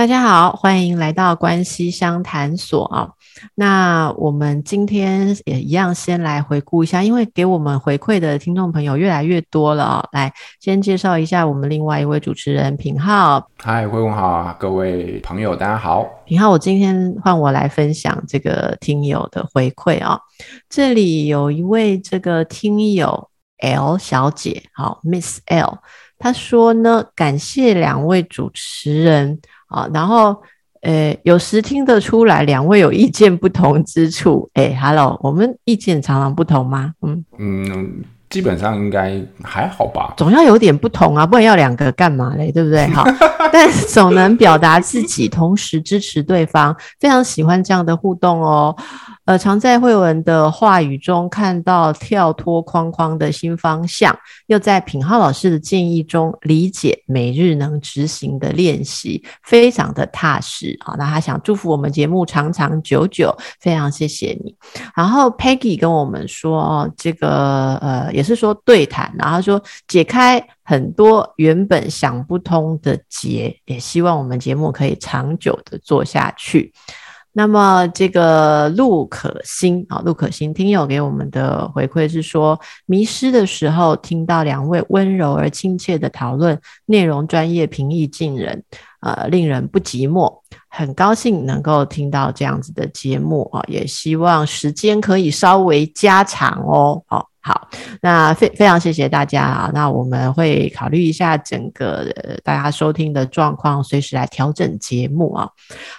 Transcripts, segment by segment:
大家好，欢迎来到关系相谈所啊。那我们今天也一样，先来回顾一下，因为给我们回馈的听众朋友越来越多了啊。来，先介绍一下我们另外一位主持人品浩。嗨，惠文好，各位朋友大家好。品浩，我今天换我来分享这个听友的回馈啊。这里有一位这个听友 L 小姐，好，Miss L，她说呢，感谢两位主持人。啊，然后，呃，有时听得出来两位有意见不同之处。哎，Hello，我们意见常常不同吗？嗯嗯，基本上应该还好吧。总要有点不同啊，不然要两个干嘛嘞？对不对？好，但总能表达自己，同时支持对方，非常喜欢这样的互动哦。呃，常在惠文的话语中看到跳脱框框的新方向，又在品浩老师的建议中理解每日能执行的练习，非常的踏实。好，那他想祝福我们节目长长久久，非常谢谢你。然后 Peggy 跟我们说，这个呃也是说对谈，然后说解开很多原本想不通的结，也希望我们节目可以长久的做下去。那么这个陆可欣啊，陆可欣听友给我们的回馈是说，迷失的时候听到两位温柔而亲切的讨论，内容专业、平易近人，呃，令人不寂寞。很高兴能够听到这样子的节目啊，也希望时间可以稍微加长哦，好。好，那非非常谢谢大家啊！那我们会考虑一下整个、大家收听的状况，随时来调整节目啊。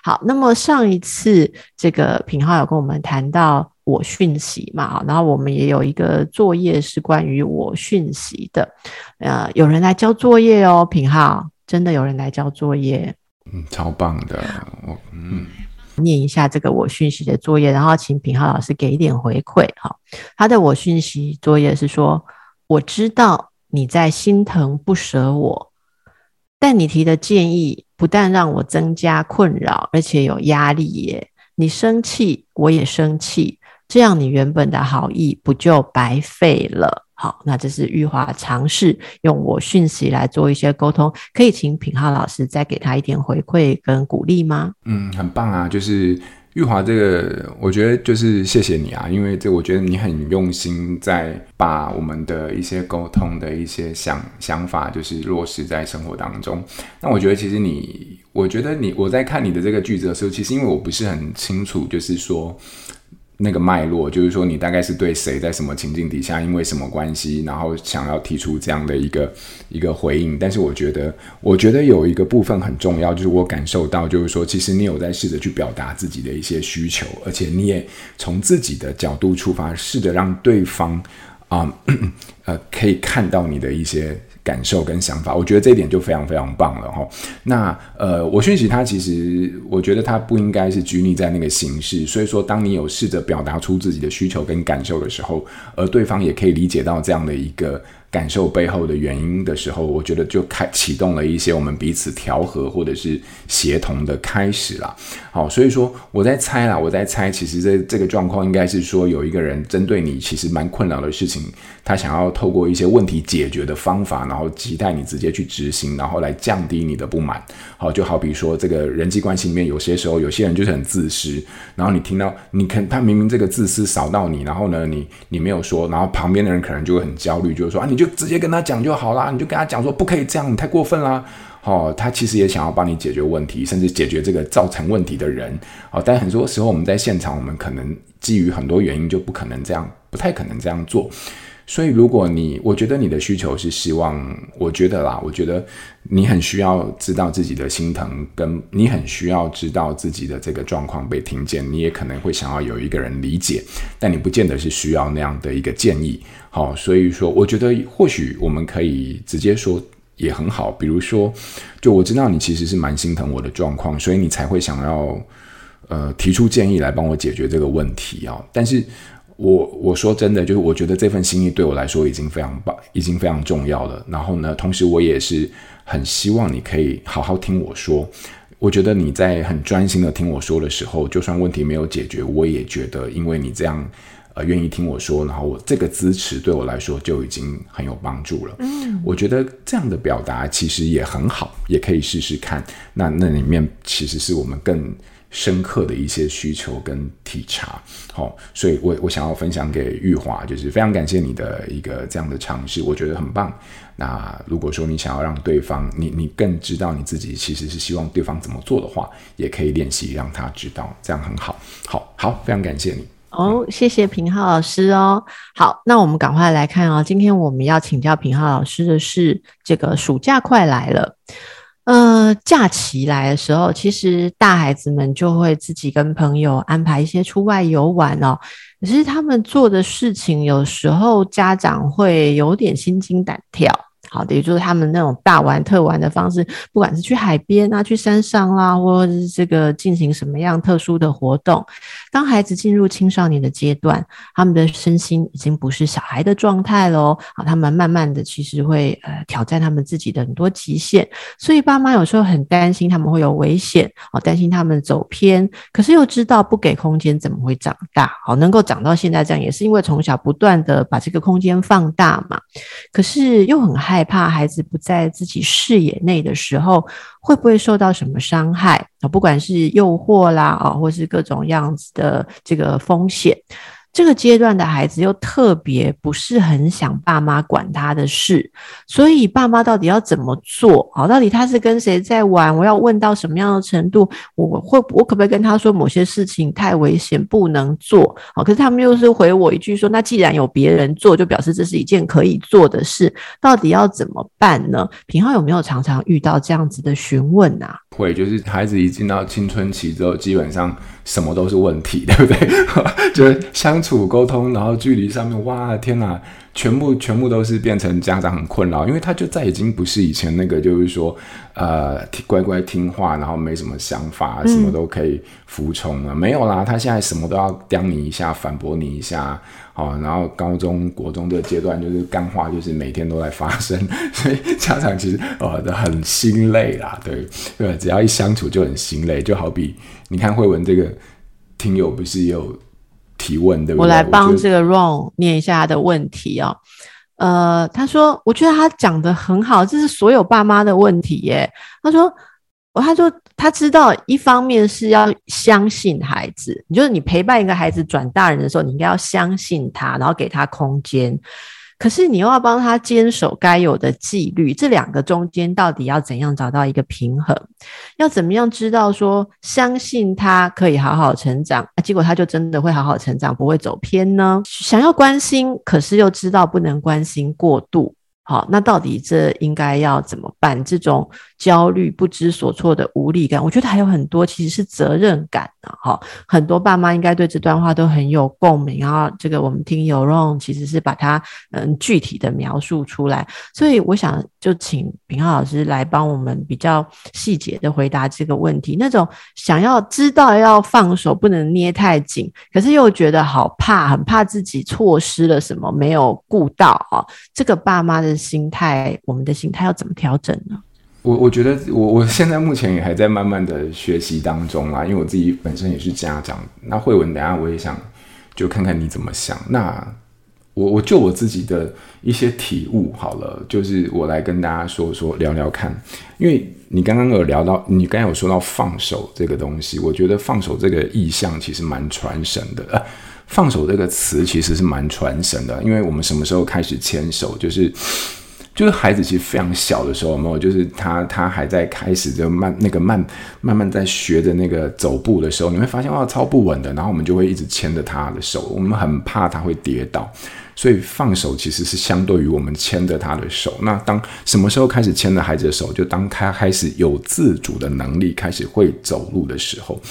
好，那么上一次这个品浩有跟我们谈到我讯息嘛，然后我们也有一个作业是关于我讯息的，呃，有人来交作业哦，品浩真的有人来交作业，嗯，超棒的，我嗯。念一下这个我讯息的作业，然后请品浩老师给一点回馈。哈，他的我讯息作业是说：我知道你在心疼不舍我，但你提的建议不但让我增加困扰，而且有压力耶。你生气，我也生气，这样你原本的好意不就白费了？好，那这是玉华尝试用我讯息来做一些沟通，可以请品浩老师再给他一点回馈跟鼓励吗？嗯，很棒啊，就是玉华这个，我觉得就是谢谢你啊，因为这我觉得你很用心在把我们的一些沟通的一些想想法，就是落实在生活当中。那我觉得其实你，我觉得你，我在看你的这个句子的时候，其实因为我不是很清楚，就是说。那个脉络就是说，你大概是对谁，在什么情境底下，因为什么关系，然后想要提出这样的一个一个回应。但是我觉得，我觉得有一个部分很重要，就是我感受到，就是说，其实你有在试着去表达自己的一些需求，而且你也从自己的角度出发，试着让对方啊、呃，可以看到你的一些。感受跟想法，我觉得这一点就非常非常棒了哈。那呃，我讯息他其实，我觉得他不应该是拘泥在那个形式。所以说，当你有试着表达出自己的需求跟感受的时候，而对方也可以理解到这样的一个。感受背后的原因的时候，我觉得就开启动了一些我们彼此调和或者是协同的开始了。好，所以说我在猜啦，我在猜，其实这这个状况应该是说有一个人针对你其实蛮困扰的事情，他想要透过一些问题解决的方法，然后期待你直接去执行，然后来降低你的不满。好，就好比说这个人际关系里面，有些时候有些人就是很自私，然后你听到你看他明明这个自私扫到你，然后呢你你没有说，然后旁边的人可能就会很焦虑，就是说啊你。就直接跟他讲就好啦，你就跟他讲说不可以这样，你太过分啦。哦，他其实也想要帮你解决问题，甚至解决这个造成问题的人。哦，但很多时候我们在现场，我们可能基于很多原因就不可能这样，不太可能这样做。所以，如果你，我觉得你的需求是希望，我觉得啦，我觉得你很需要知道自己的心疼，跟你很需要知道自己的这个状况被听见，你也可能会想要有一个人理解，但你不见得是需要那样的一个建议。好，所以说，我觉得或许我们可以直接说也很好，比如说，就我知道你其实是蛮心疼我的状况，所以你才会想要呃提出建议来帮我解决这个问题啊，但是。我我说真的，就是我觉得这份心意对我来说已经非常棒，已经非常重要了。然后呢，同时我也是很希望你可以好好听我说。我觉得你在很专心的听我说的时候，就算问题没有解决，我也觉得因为你这样。呃，愿意听我说，然后我这个支持对我来说就已经很有帮助了。嗯，我觉得这样的表达其实也很好，也可以试试看。那那里面其实是我们更深刻的一些需求跟体察。好、所以我我想要分享给玉华，就是非常感谢你的一个这样的尝试，我觉得很棒。那如果说你想要让对方，你你更知道你自己其实是希望对方怎么做的话，也可以练习让他知道，这样很好。好，好，非常感谢你。哦，谢谢平浩老师哦。好，那我们赶快来看哦。今天我们要请教平浩老师的是，这个暑假快来了，呃，假期来的时候，其实大孩子们就会自己跟朋友安排一些出外游玩哦。可是他们做的事情，有时候家长会有点心惊胆跳。好的，也就是他们那种大玩特玩的方式，不管是去海边啊、去山上啦，或者是这个进行什么样特殊的活动。当孩子进入青少年的阶段，他们的身心已经不是小孩的状态喽。啊，他们慢慢的其实会呃挑战他们自己的很多极限，所以爸妈有时候很担心他们会有危险，哦，担心他们走偏，可是又知道不给空间怎么会长大？好，能够长到现在这样，也是因为从小不断的把这个空间放大嘛。可是又很。害怕孩子不在自己视野内的时候，会不会受到什么伤害啊？不管是诱惑啦啊，或是各种样子的这个风险。这个阶段的孩子又特别不是很想爸妈管他的事，所以爸妈到底要怎么做？好，到底他是跟谁在玩？我要问到什么样的程度？我会我可不可以跟他说某些事情太危险不能做？好，可是他们又是回我一句说：那既然有别人做，就表示这是一件可以做的事，到底要怎么办呢？品浩有没有常常遇到这样子的询问啊？会，就是孩子一进到青春期之后，基本上。什么都是问题，对不对？就是相处沟通，然后距离上面，哇，天哪，全部全部都是变成家长很困扰，因为他就再已经不是以前那个，就是说，呃，乖乖听话，然后没什么想法，什么都可以服从了，嗯、没有啦，他现在什么都要刁你一下，反驳你一下。哦，然后高中国中这个阶段就是干话，就是每天都在发生，所以家长其实呃都很心累啦，对对，只要一相处就很心累，就好比你看慧文这个听友不是也有提问对不对？我来帮这个 Ron 念一下他的问题哦。呃，他说，我觉得他讲的很好，这是所有爸妈的问题耶。他说。我他说他知道，一方面是要相信孩子，你就是你陪伴一个孩子转大人的时候，你应该要相信他，然后给他空间。可是你又要帮他坚守该有的纪律，这两个中间到底要怎样找到一个平衡？要怎么样知道说相信他可以好好成长，啊，结果他就真的会好好成长，不会走偏呢？想要关心，可是又知道不能关心过度。好，那到底这应该要怎么办？这种焦虑、不知所措的无力感，我觉得还有很多其实是责任感啊。哈，很多爸妈应该对这段话都很有共鸣啊。这个我们听有容其实是把它嗯具体的描述出来，所以我想就请平浩老师来帮我们比较细节的回答这个问题。那种想要知道要放手，不能捏太紧，可是又觉得好怕，很怕自己错失了什么，没有顾到啊。这个爸妈的。心态，我们的心态要怎么调整呢？我我觉得我我现在目前也还在慢慢的学习当中啦，因为我自己本身也是家长。那慧文，等下我也想就看看你怎么想。那我我就我自己的一些体悟好了，就是我来跟大家说说聊聊看。因为你刚刚有聊到，你刚刚有说到放手这个东西，我觉得放手这个意象其实蛮传神的。放手这个词其实是蛮传神的，因为我们什么时候开始牵手，就是就是孩子其实非常小的时候，有没有？就是他他还在开始就慢那个慢慢慢在学着那个走步的时候，你会发现哇超不稳的，然后我们就会一直牵着他的手，我们很怕他会跌倒。所以放手其实是相对于我们牵着他的手。那当什么时候开始牵着孩子的手？就当他开始有自主的能力，开始会走路的时候。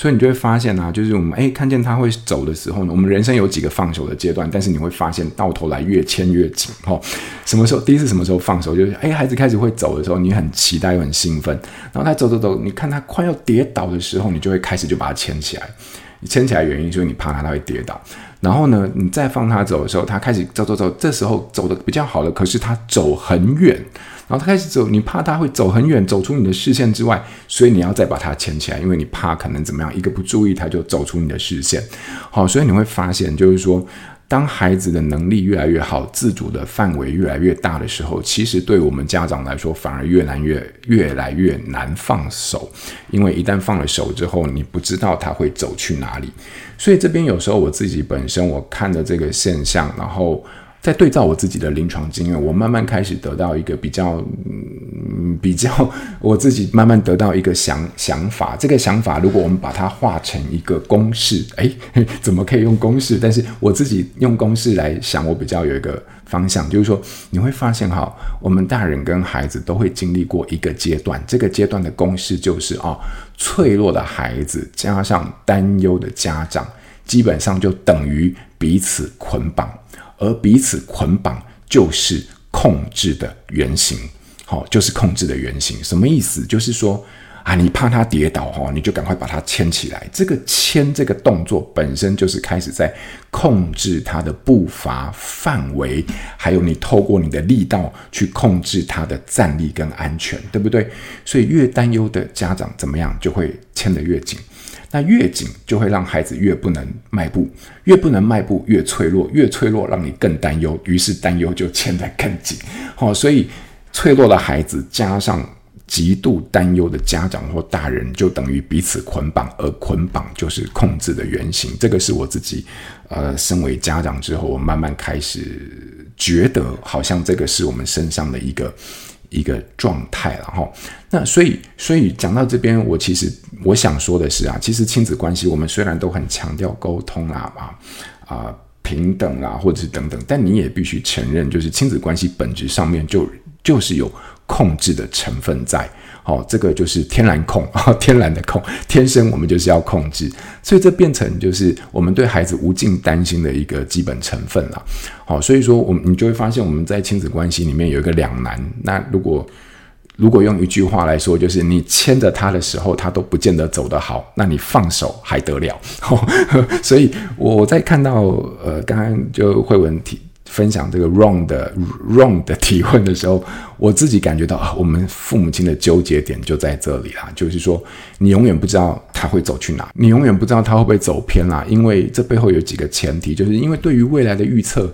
所以你就会发现啊，就是我们诶看见他会走的时候呢，我们人生有几个放手的阶段，但是你会发现到头来越牵越紧。哦，什么时候？第一次什么时候放手？就是诶孩子开始会走的时候，你很期待又很兴奋。然后他走走走，你看他快要跌倒的时候，你就会开始就把他牵起来。你牵起来原因就是你怕他他会跌倒。然后呢，你再放他走的时候，他开始走走走，这时候走的比较好了，可是他走很远，然后他开始走，你怕他会走很远，走出你的视线之外，所以你要再把他牵起来，因为你怕可能怎么样，一个不注意他就走出你的视线。好，所以你会发现，就是说。当孩子的能力越来越好，自主的范围越来越大的时候，其实对我们家长来说，反而越难越越来越难放手，因为一旦放了手之后，你不知道他会走去哪里。所以这边有时候我自己本身我看的这个现象，然后。在对照我自己的临床经验，我慢慢开始得到一个比较，嗯，比较我自己慢慢得到一个想想法。这个想法，如果我们把它化成一个公式，诶，怎么可以用公式？但是我自己用公式来想，我比较有一个方向，就是说你会发现哈，我们大人跟孩子都会经历过一个阶段，这个阶段的公式就是啊，脆弱的孩子加上担忧的家长，基本上就等于彼此捆绑。而彼此捆绑就是控制的原型，好，就是控制的原型。什么意思？就是说啊，你怕他跌倒哈，你就赶快把他牵起来。这个牵这个动作本身就是开始在控制他的步伐范围，还有你透过你的力道去控制他的站立跟安全，对不对？所以越担忧的家长怎么样，就会牵得越紧。那越紧就会让孩子越不能迈步，越不能迈步越脆弱，越脆弱让你更担忧，于是担忧就牵得更紧。好，所以脆弱的孩子加上极度担忧的家长或大人，就等于彼此捆绑，而捆绑就是控制的原型。这个是我自己，呃，身为家长之后，我慢慢开始觉得，好像这个是我们身上的一个。一个状态了哈，那所以所以讲到这边，我其实我想说的是啊，其实亲子关系我们虽然都很强调沟通啊啊啊平等啊，或者是等等，但你也必须承认，就是亲子关系本质上面就就是有控制的成分在。哦，这个就是天然控啊，天然的控，天生我们就是要控制，所以这变成就是我们对孩子无尽担心的一个基本成分了。好，所以说我们你就会发现我们在亲子关系里面有一个两难。那如果如果用一句话来说，就是你牵着他的时候，他都不见得走得好，那你放手还得了？所以我在看到呃，刚刚就慧文提。分享这个 wrong 的 wrong 的提问的时候，我自己感觉到啊，我们父母亲的纠结点就在这里啦，就是说你永远不知道他会走去哪，你永远不知道他会不会走偏啦，因为这背后有几个前提，就是因为对于未来的预测。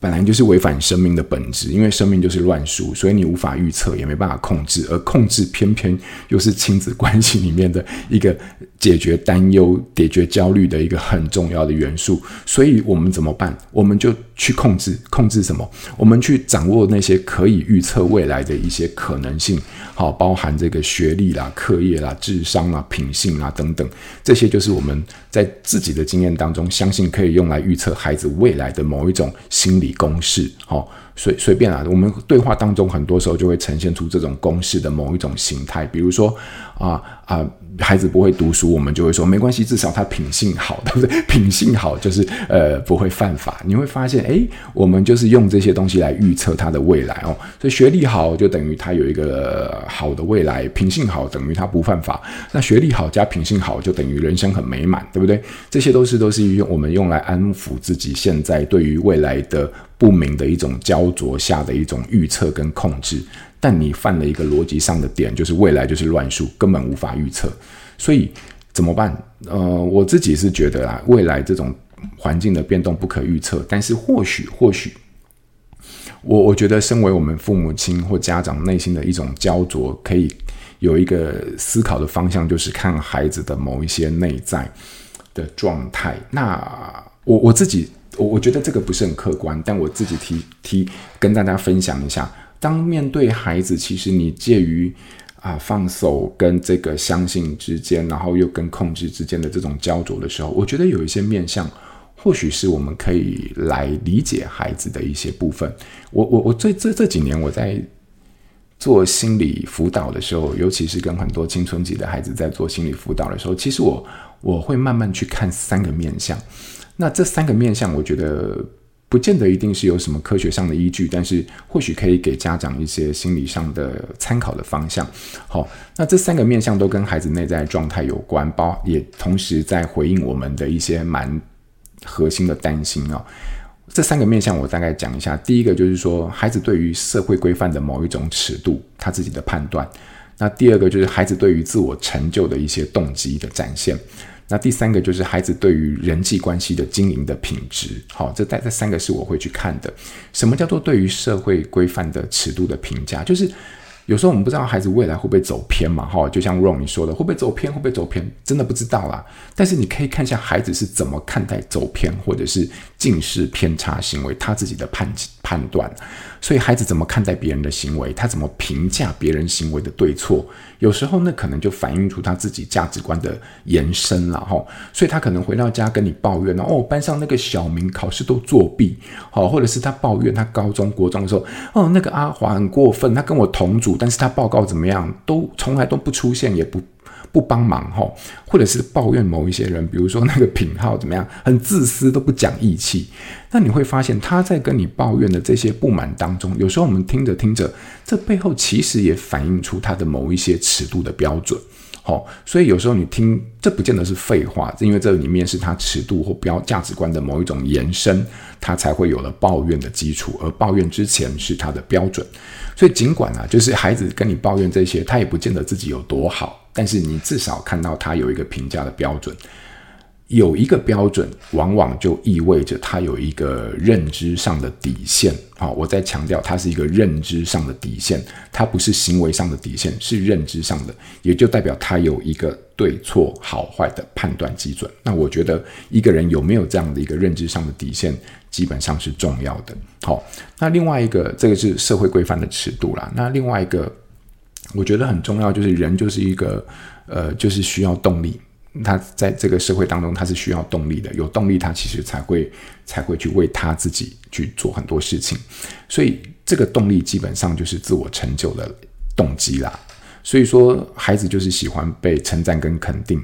本来就是违反生命的本质，因为生命就是乱数，所以你无法预测，也没办法控制，而控制偏偏又是亲子关系里面的一个解决担忧、解决焦虑的一个很重要的元素。所以我们怎么办？我们就去控制，控制什么？我们去掌握那些可以预测未来的一些可能性，好，包含这个学历啦、课业啦、智商啦、品性啦等等，这些就是我们在自己的经验当中，相信可以用来预测孩子未来的某一种心理。公式，好，随随便啊，我们对话当中很多时候就会呈现出这种公式的某一种形态，比如说啊啊。孩子不会读书，我们就会说没关系，至少他品性好，对不对？品性好就是呃不会犯法。你会发现，诶，我们就是用这些东西来预测他的未来哦。所以学历好就等于他有一个好的未来，品性好等于他不犯法。那学历好加品性好就等于人生很美满，对不对？这些都是都是用我们用来安抚自己现在对于未来的不明的一种焦灼下的一种预测跟控制。但你犯了一个逻辑上的点，就是未来就是乱数，根本无法预测。所以怎么办？呃，我自己是觉得啊，未来这种环境的变动不可预测。但是或许，或许，我我觉得，身为我们父母亲或家长内心的一种焦灼，可以有一个思考的方向，就是看孩子的某一些内在的状态。那我我自己，我我觉得这个不是很客观，但我自己提提跟大家分享一下。当面对孩子，其实你介于啊放手跟这个相信之间，然后又跟控制之间的这种焦灼的时候，我觉得有一些面向，或许是我们可以来理解孩子的一些部分。我我我这这这几年我在做心理辅导的时候，尤其是跟很多青春期的孩子在做心理辅导的时候，其实我我会慢慢去看三个面相。那这三个面相，我觉得。不见得一定是有什么科学上的依据，但是或许可以给家长一些心理上的参考的方向。好，那这三个面向都跟孩子内在状态有关，包也同时在回应我们的一些蛮核心的担心啊。这三个面向我大概讲一下。第一个就是说，孩子对于社会规范的某一种尺度，他自己的判断。那第二个就是孩子对于自我成就的一些动机的展现。那第三个就是孩子对于人际关系的经营的品质。好，这带这三个是我会去看的。什么叫做对于社会规范的尺度的评价？就是。有时候我们不知道孩子未来会不会走偏嘛，哈，就像 Ron 你说的，会不会走偏，会不会走偏，真的不知道啦。但是你可以看一下孩子是怎么看待走偏或者是近视偏差行为，他自己的判判断。所以孩子怎么看待别人的行为，他怎么评价别人行为的对错，有时候那可能就反映出他自己价值观的延伸了，哈。所以他可能回到家跟你抱怨哦，班上那个小明考试都作弊，好，或者是他抱怨他高中国中的时候，哦，那个阿华很过分，他跟我同组。但是他报告怎么样，都从来都不出现，也不不帮忙哈，或者是抱怨某一些人，比如说那个品号怎么样，很自私，都不讲义气。那你会发现他在跟你抱怨的这些不满当中，有时候我们听着听着，这背后其实也反映出他的某一些尺度的标准。哦，所以有时候你听，这不见得是废话，因为这里面是他尺度或标价值观的某一种延伸，他才会有了抱怨的基础，而抱怨之前是他的标准。所以尽管啊，就是孩子跟你抱怨这些，他也不见得自己有多好，但是你至少看到他有一个评价的标准。有一个标准，往往就意味着他有一个认知上的底线。好，我再强调，它是一个认知上的底线，它不是行为上的底线，是认知上的，也就代表他有一个对错好坏的判断基准。那我觉得一个人有没有这样的一个认知上的底线，基本上是重要的。好，那另外一个，这个是社会规范的尺度啦。那另外一个，我觉得很重要，就是人就是一个，呃，就是需要动力。他在这个社会当中，他是需要动力的。有动力，他其实才会才会去为他自己去做很多事情。所以，这个动力基本上就是自我成就的动机啦。所以说，孩子就是喜欢被称赞跟肯定，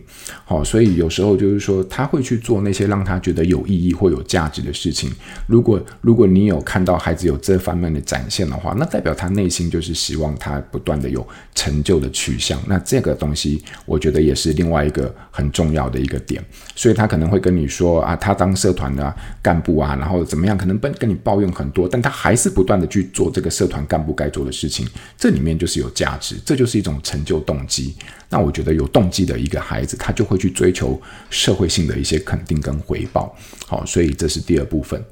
好，所以有时候就是说，他会去做那些让他觉得有意义或有价值的事情。如果如果你有看到孩子有这方面的展现的话，那代表他内心就是希望他不断的有成就的取向。那这个东西，我觉得也是另外一个很重要的一个点。所以他可能会跟你说啊，他当社团的干部啊，然后怎么样，可能跟跟你抱怨很多，但他还是不断的去做这个社团干部该做的事情。这里面就是有价值，这就是一种。成就动机，那我觉得有动机的一个孩子，他就会去追求社会性的一些肯定跟回报。好，所以这是第二部分。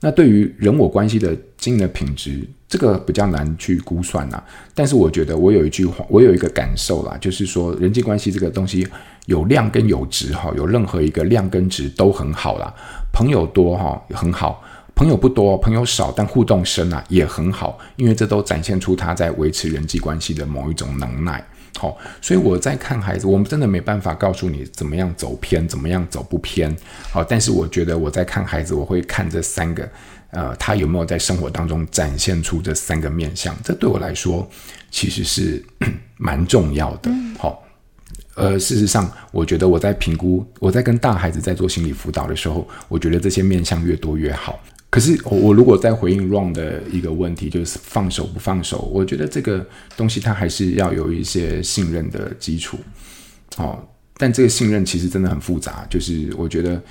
那对于人我关系的经营的品质，这个比较难去估算呐。但是我觉得我有一句话，我有一个感受啦，就是说人际关系这个东西有量跟有值哈，有任何一个量跟值都很好啦。朋友多哈很好。朋友不多，朋友少，但互动深啊，也很好，因为这都展现出他在维持人际关系的某一种能耐。好，所以我在看孩子，我们真的没办法告诉你怎么样走偏，怎么样走不偏。好，但是我觉得我在看孩子，我会看这三个，呃，他有没有在生活当中展现出这三个面相，这对我来说其实是 蛮重要的。好，呃，事实上，我觉得我在评估，我在跟大孩子在做心理辅导的时候，我觉得这些面相越多越好。可是我我如果再回应 wrong 的一个问题，就是放手不放手，我觉得这个东西它还是要有一些信任的基础，哦，但这个信任其实真的很复杂，就是我觉得，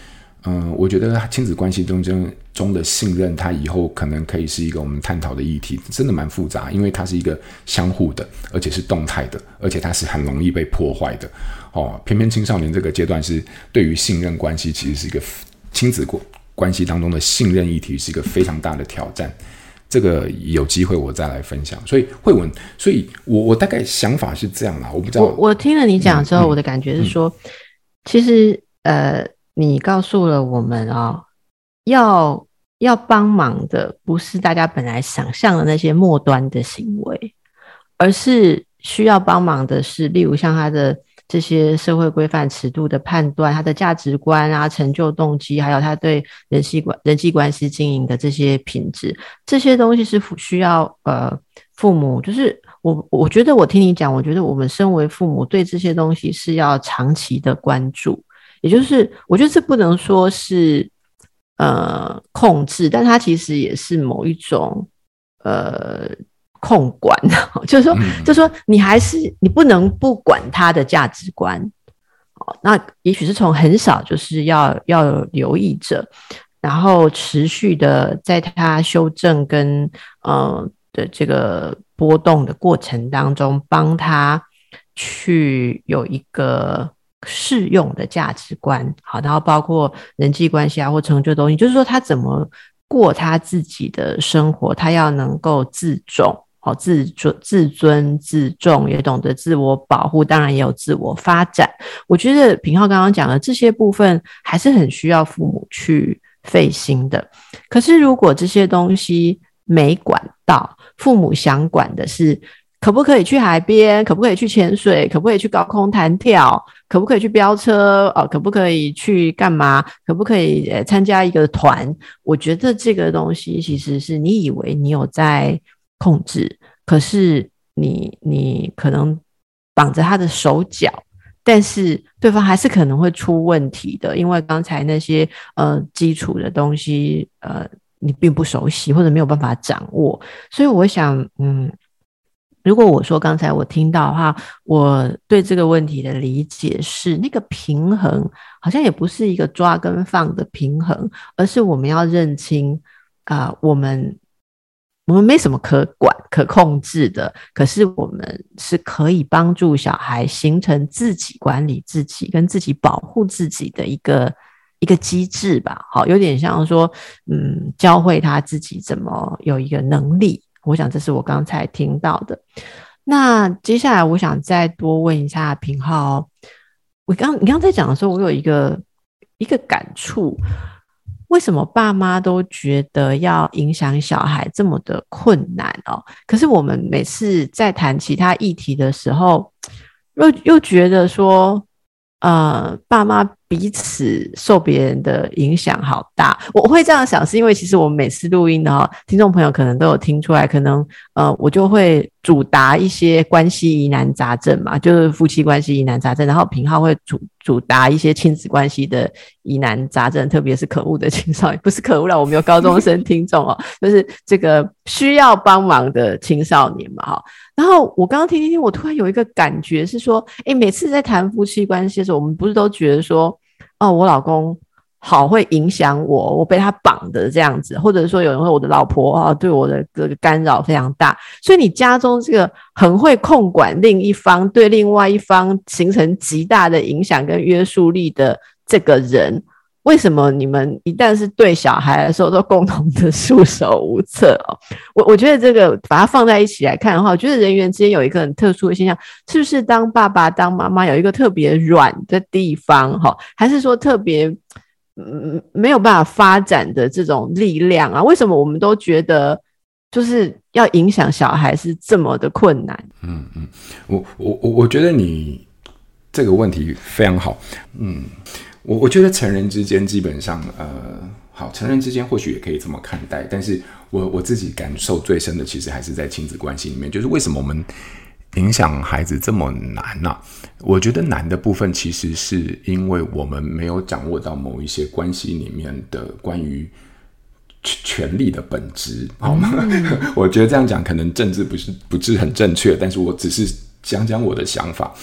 嗯，我觉得亲子关系中间中的信任，它以后可能可以是一个我们探讨的议题，真的蛮复杂，因为它是一个相互的，而且是动态的，而且它是很容易被破坏的，哦，偏偏青少年这个阶段是对于信任关系其实是一个亲子过。关系当中的信任议题是一个非常大的挑战，这个有机会我再来分享。所以慧文，所以我我大概想法是这样啦，我不知道。我我听了你讲之后，嗯、我的感觉是说，嗯、其实呃，你告诉了我们啊、哦，要要帮忙的不是大家本来想象的那些末端的行为，而是需要帮忙的是，例如像他的。这些社会规范尺度的判断，他的价值观啊、成就动机，还有他对人际关人际关系经营的这些品质，这些东西是需要呃父母，就是我我觉得我听你讲，我觉得我们身为父母对这些东西是要长期的关注，也就是我觉得这不能说是呃控制，但它其实也是某一种呃。控管，就是说，就是说，你还是你不能不管他的价值观，哦那也许是从很少就是要要留意着，然后持续的在他修正跟呃的这个波动的过程当中，帮他去有一个适用的价值观，好，然后包括人际关系啊或成就东西，就是说他怎么过他自己的生活，他要能够自重。好，自尊、自尊、自重，也懂得自我保护，当然也有自我发展。我觉得品浩刚刚讲的这些部分，还是很需要父母去费心的。可是，如果这些东西没管到，父母想管的是可不可以去海边，可不可以去潜水，可不可以去高空弹跳，可不可以去飙车，哦，可不可以去干嘛，可不可以参加一个团？我觉得这个东西其实是你以为你有在。控制，可是你你可能绑着他的手脚，但是对方还是可能会出问题的，因为刚才那些呃基础的东西呃你并不熟悉或者没有办法掌握，所以我想嗯，如果我说刚才我听到的话，我对这个问题的理解是那个平衡好像也不是一个抓跟放的平衡，而是我们要认清啊、我们。我们没什么可管、可控制的，可是我们是可以帮助小孩形成自己管理自己、跟自己保护自己的一个一个机制吧。好，有点像说，嗯，教会他自己怎么有一个能力。我想这是我刚才听到的。那接下来我想再多问一下平浩，我刚你刚才讲的时候，我有一个一个感触。为什么爸妈都觉得要影响小孩这么的困难哦？可是我们每次在谈其他议题的时候，又又觉得说，呃，爸妈。彼此受别人的影响好大，我会这样想，是因为其实我们每次录音的哈，听众朋友可能都有听出来，可能呃，我就会主答一些关系疑难杂症嘛，就是夫妻关系疑难杂症，然后平浩会主主答一些亲子关系的疑难杂症，特别是可恶的青少年，不是可恶了，我们有高中生听众哦，就是这个需要帮忙的青少年嘛哈。然后我刚刚听听听，我突然有一个感觉是说，诶，每次在谈夫妻关系的时候，我们不是都觉得说。哦，我老公好会影响我，我被他绑的这样子，或者说有人说我的老婆啊，对我的这个干扰非常大，所以你家中这个很会控管另一方，对另外一方形成极大的影响跟约束力的这个人。为什么你们一旦是对小孩的时候都共同的束手无策哦？我我觉得这个把它放在一起来看的话，我觉得人员之间有一个很特殊的现象，是不是当爸爸当妈妈有一个特别软的地方哈，还是说特别嗯没有办法发展的这种力量啊？为什么我们都觉得就是要影响小孩是这么的困难？嗯嗯，我我我我觉得你这个问题非常好，嗯。我我觉得成人之间基本上，呃，好，成人之间或许也可以这么看待，但是我我自己感受最深的，其实还是在亲子关系里面，就是为什么我们影响孩子这么难呐？我觉得难的部分，其实是因为我们没有掌握到某一些关系里面的关于权力的本质，好吗？我觉得这样讲可能政治不是不是很正确，但是我只是讲讲我的想法。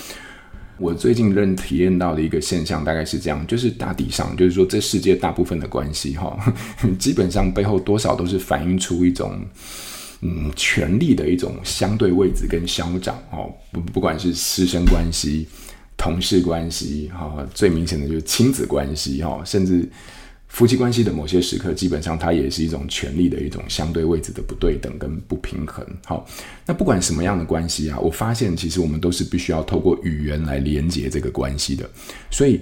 我最近认体验到的一个现象大概是这样，就是大体上，就是说这世界大部分的关系，哈，基本上背后多少都是反映出一种，嗯，权力的一种相对位置跟消长，哦，不不管是师生关系、同事关系，哈，最明显的就是亲子关系，哈，甚至。夫妻关系的某些时刻，基本上它也是一种权力的一种相对位置的不对等跟不平衡。好，那不管什么样的关系啊，我发现其实我们都是必须要透过语言来连接这个关系的。所以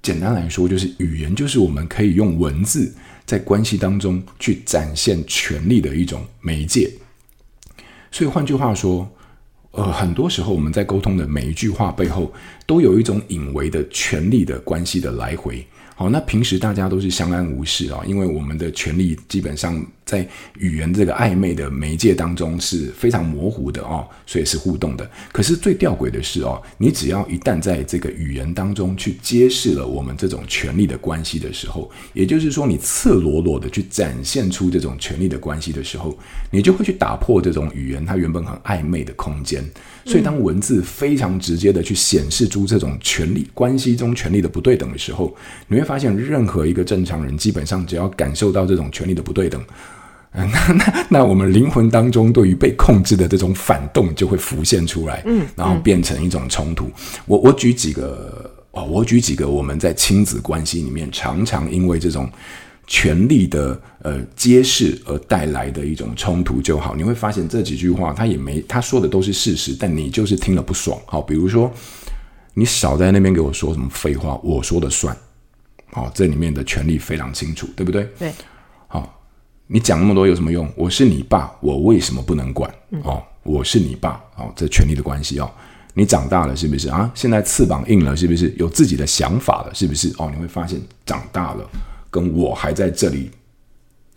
简单来说，就是语言就是我们可以用文字在关系当中去展现权力的一种媒介。所以换句话说，呃，很多时候我们在沟通的每一句话背后，都有一种隐为的权力的关系的来回。好，那平时大家都是相安无事啊，因为我们的权力基本上在语言这个暧昧的媒介当中是非常模糊的哦，所以是互动的。可是最吊诡的是哦，你只要一旦在这个语言当中去揭示了我们这种权力的关系的时候，也就是说你赤裸裸的去展现出这种权力的关系的时候，你就会去打破这种语言它原本很暧昧的空间。所以当文字非常直接的去显示出这种权力关系中权力的不对等的时候，你会发现，任何一个正常人，基本上只要感受到这种权力的不对等，嗯、那那那我们灵魂当中对于被控制的这种反动就会浮现出来，嗯，然后变成一种冲突。嗯、我我举几个哦，我举几个我们在亲子关系里面常常因为这种权力的呃揭示而带来的一种冲突就好。你会发现这几句话他也没他说的都是事实，但你就是听了不爽。好，比如说。你少在那边给我说什么废话，我说的算。好，这里面的权力非常清楚，对不对？对。好，你讲那么多有什么用？我是你爸，我为什么不能管？哦，我是你爸，哦，这权力的关系哦。你长大了是不是啊？现在翅膀硬了是不是？有自己的想法了是不是？哦，你会发现长大了，跟我还在这里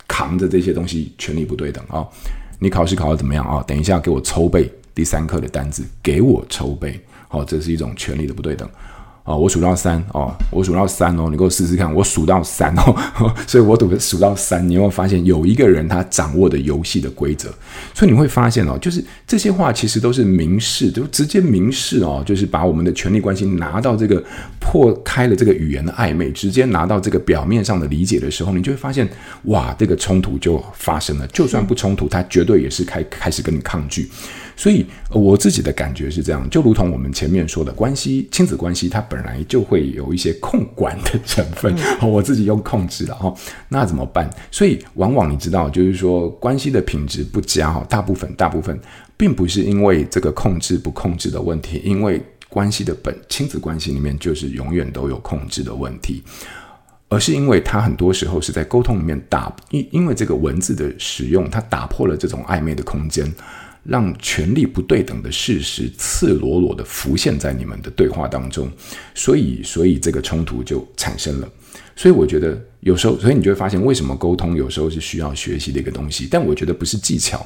扛着这些东西，权力不对等啊。你考试考得怎么样啊？等一下给我抽背第三课的单子，给我抽背。好，这是一种权力的不对等。哦，我数到三哦，我数到三哦，你给我试试看，我数到三哦，所以我数数到三，你有没有发现有一个人他掌握的游戏的规则？所以你会发现哦，就是这些话其实都是明示，就直接明示哦，就是把我们的权力关系拿到这个破开了这个语言的暧昧，直接拿到这个表面上的理解的时候，你就会发现哇，这个冲突就发生了。就算不冲突，他绝对也是开开始跟你抗拒。所以我自己的感觉是这样，就如同我们前面说的关系，亲子关系它本来就会有一些控管的成分，嗯、我自己用控制了哈，那怎么办？所以往往你知道，就是说关系的品质不佳哈，大部分大部分并不是因为这个控制不控制的问题，因为关系的本亲子关系里面就是永远都有控制的问题，而是因为它很多时候是在沟通里面打，因因为这个文字的使用，它打破了这种暧昧的空间。让权力不对等的事实赤裸裸的浮现在你们的对话当中，所以，所以这个冲突就产生了。所以，我觉得有时候，所以你就会发现，为什么沟通有时候是需要学习的一个东西。但我觉得不是技巧。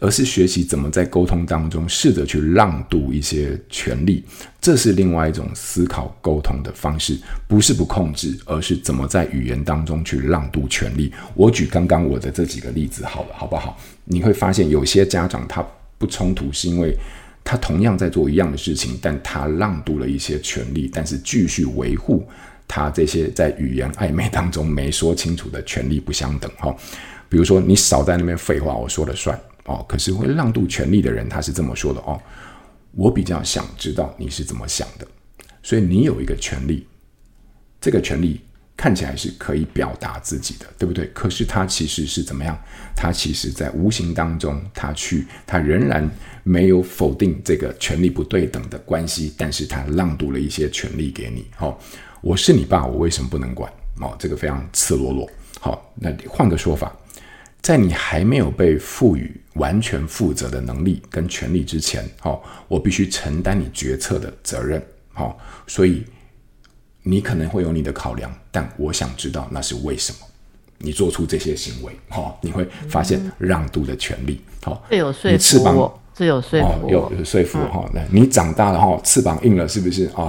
而是学习怎么在沟通当中试着去让渡一些权力，这是另外一种思考沟通的方式，不是不控制，而是怎么在语言当中去让渡权力。我举刚刚我的这几个例子好了，好不好？你会发现有些家长他不冲突，是因为他同样在做一样的事情，但他让渡了一些权利，但是继续维护他这些在语言暧昧当中没说清楚的权利不相等哈。比如说你少在那边废话，我说了算。哦，可是会让渡权利的人，他是这么说的哦。我比较想知道你是怎么想的，所以你有一个权利，这个权利看起来是可以表达自己的，对不对？可是他其实是怎么样？他其实在无形当中，他去，他仍然没有否定这个权力不对等的关系，但是他让渡了一些权利给你。哦，我是你爸，我为什么不能管？哦，这个非常赤裸裸。好，哦，那换个说法。在你还没有被赋予完全负责的能力跟权利之前，好，我必须承担你决策的责任，好，所以你可能会有你的考量，但我想知道那是为什么你做出这些行为，好，你会发现让渡的权利，好，最有说服有说服、哦，有有说服哈。那、嗯、你长大了哈，翅膀硬了是不是啊？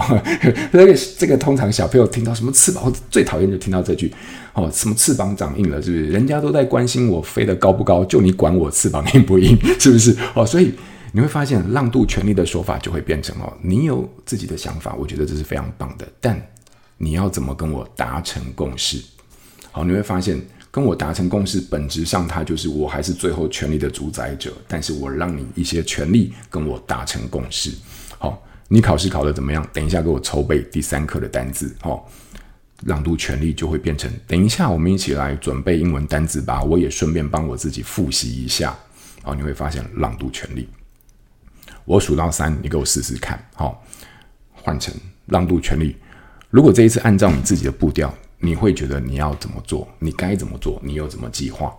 这个这个通常小朋友听到什么翅膀，最讨厌就听到这句哦，什么翅膀长硬了是不是？人家都在关心我飞得高不高，就你管我翅膀硬不硬是不是？哦，所以你会发现让渡权利的说法就会变成哦，你有自己的想法，我觉得这是非常棒的，但你要怎么跟我达成共识？好，你会发现。跟我达成共识，本质上它就是我还是最后权力的主宰者，但是我让你一些权利跟我达成共识。好，你考试考的怎么样？等一下给我筹备第三课的单字。好，朗读权力就会变成，等一下我们一起来准备英文单字吧，我也顺便帮我自己复习一下。好，你会发现朗读权力。我数到三，你给我试试看。好，换成朗读权力。如果这一次按照你自己的步调。你会觉得你要怎么做？你该怎么做？你又怎么计划？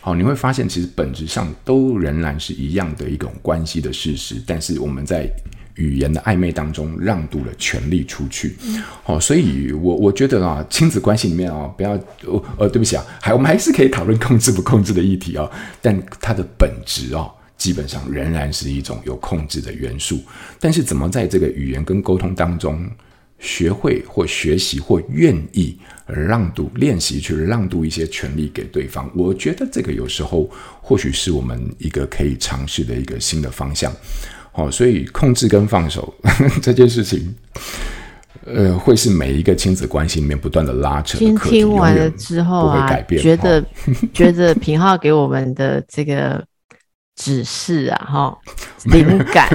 好，你会发现其实本质上都仍然是一样的一种关系的事实，但是我们在语言的暧昧当中让渡了权力出去。好，所以我我觉得啊，亲子关系里面啊，不要呃，对不起啊，还我们还是可以讨论控制不控制的议题啊，但它的本质啊，基本上仍然是一种有控制的元素。但是怎么在这个语言跟沟通当中，学会或学习或愿意让渡练习去让渡一些权利给对方，我觉得这个有时候或许是我们一个可以尝试的一个新的方向。好，所以控制跟放手 这件事情，呃，会是每一个亲子关系里面不断的拉扯的。今天听完了之后啊，觉得 觉得平浩给我们的这个指示啊，哈，灵感，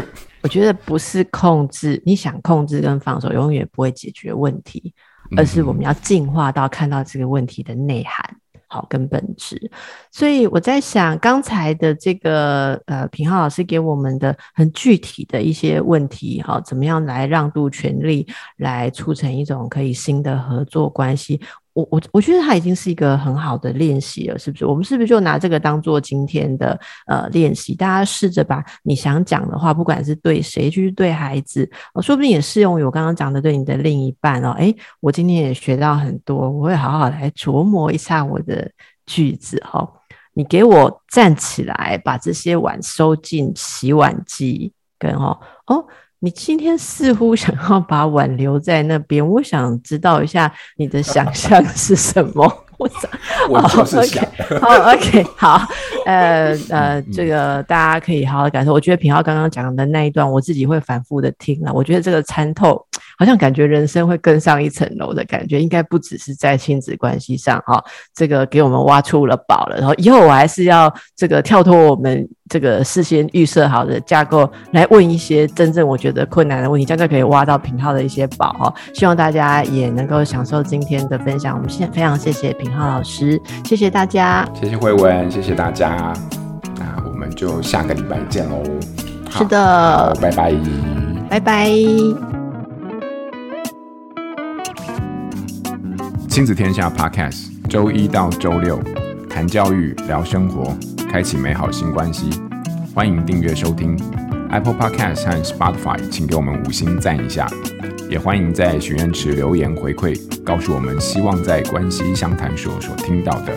我觉得不是控制，你想控制跟放手，永远不会解决问题，而是我们要进化到看到这个问题的内涵。好，跟本质，所以我在想，刚才的这个呃，平浩老师给我们的很具体的一些问题，好，怎么样来让渡权利，来促成一种可以新的合作关系？我我我觉得它已经是一个很好的练习了，是不是？我们是不是就拿这个当做今天的呃练习？大家试着把你想讲的话，不管是对谁，就是对孩子，呃，说不定也适用于我刚刚讲的对你的另一半哦。诶，我今天也学到很多，我会好好来琢磨一下我的句子哈。你给我站起来，把这些碗收进洗碗机，跟哦哦。你今天似乎想要把碗留在那边，我想知道一下你的想 象是什么？我 就是想，好，OK，好，呃呃，这个大家可以好好感受。我觉得品浩刚刚讲的那一段，我自己会反复的听了。我觉得这个参透。好像感觉人生会更上一层楼的感觉，应该不只是在亲子关系上哈，这个给我们挖出了宝了。然后以后我还是要这个跳脱我们这个事先预设好的架构，来问一些真正我觉得困难的问题，这样就可以挖到品浩的一些宝哈。希望大家也能够享受今天的分享。我们先非常谢谢平浩老师，谢谢大家，谢谢慧文，谢谢大家。那我们就下个礼拜见喽。是的，拜拜，拜拜。亲子天下 Podcast，周一到周六谈教育、聊生活，开启美好新关系。欢迎订阅收听 Apple Podcast 和 Spotify，请给我们五星赞一下。也欢迎在许愿池留言回馈，告诉我们希望在关系相谈所所听到的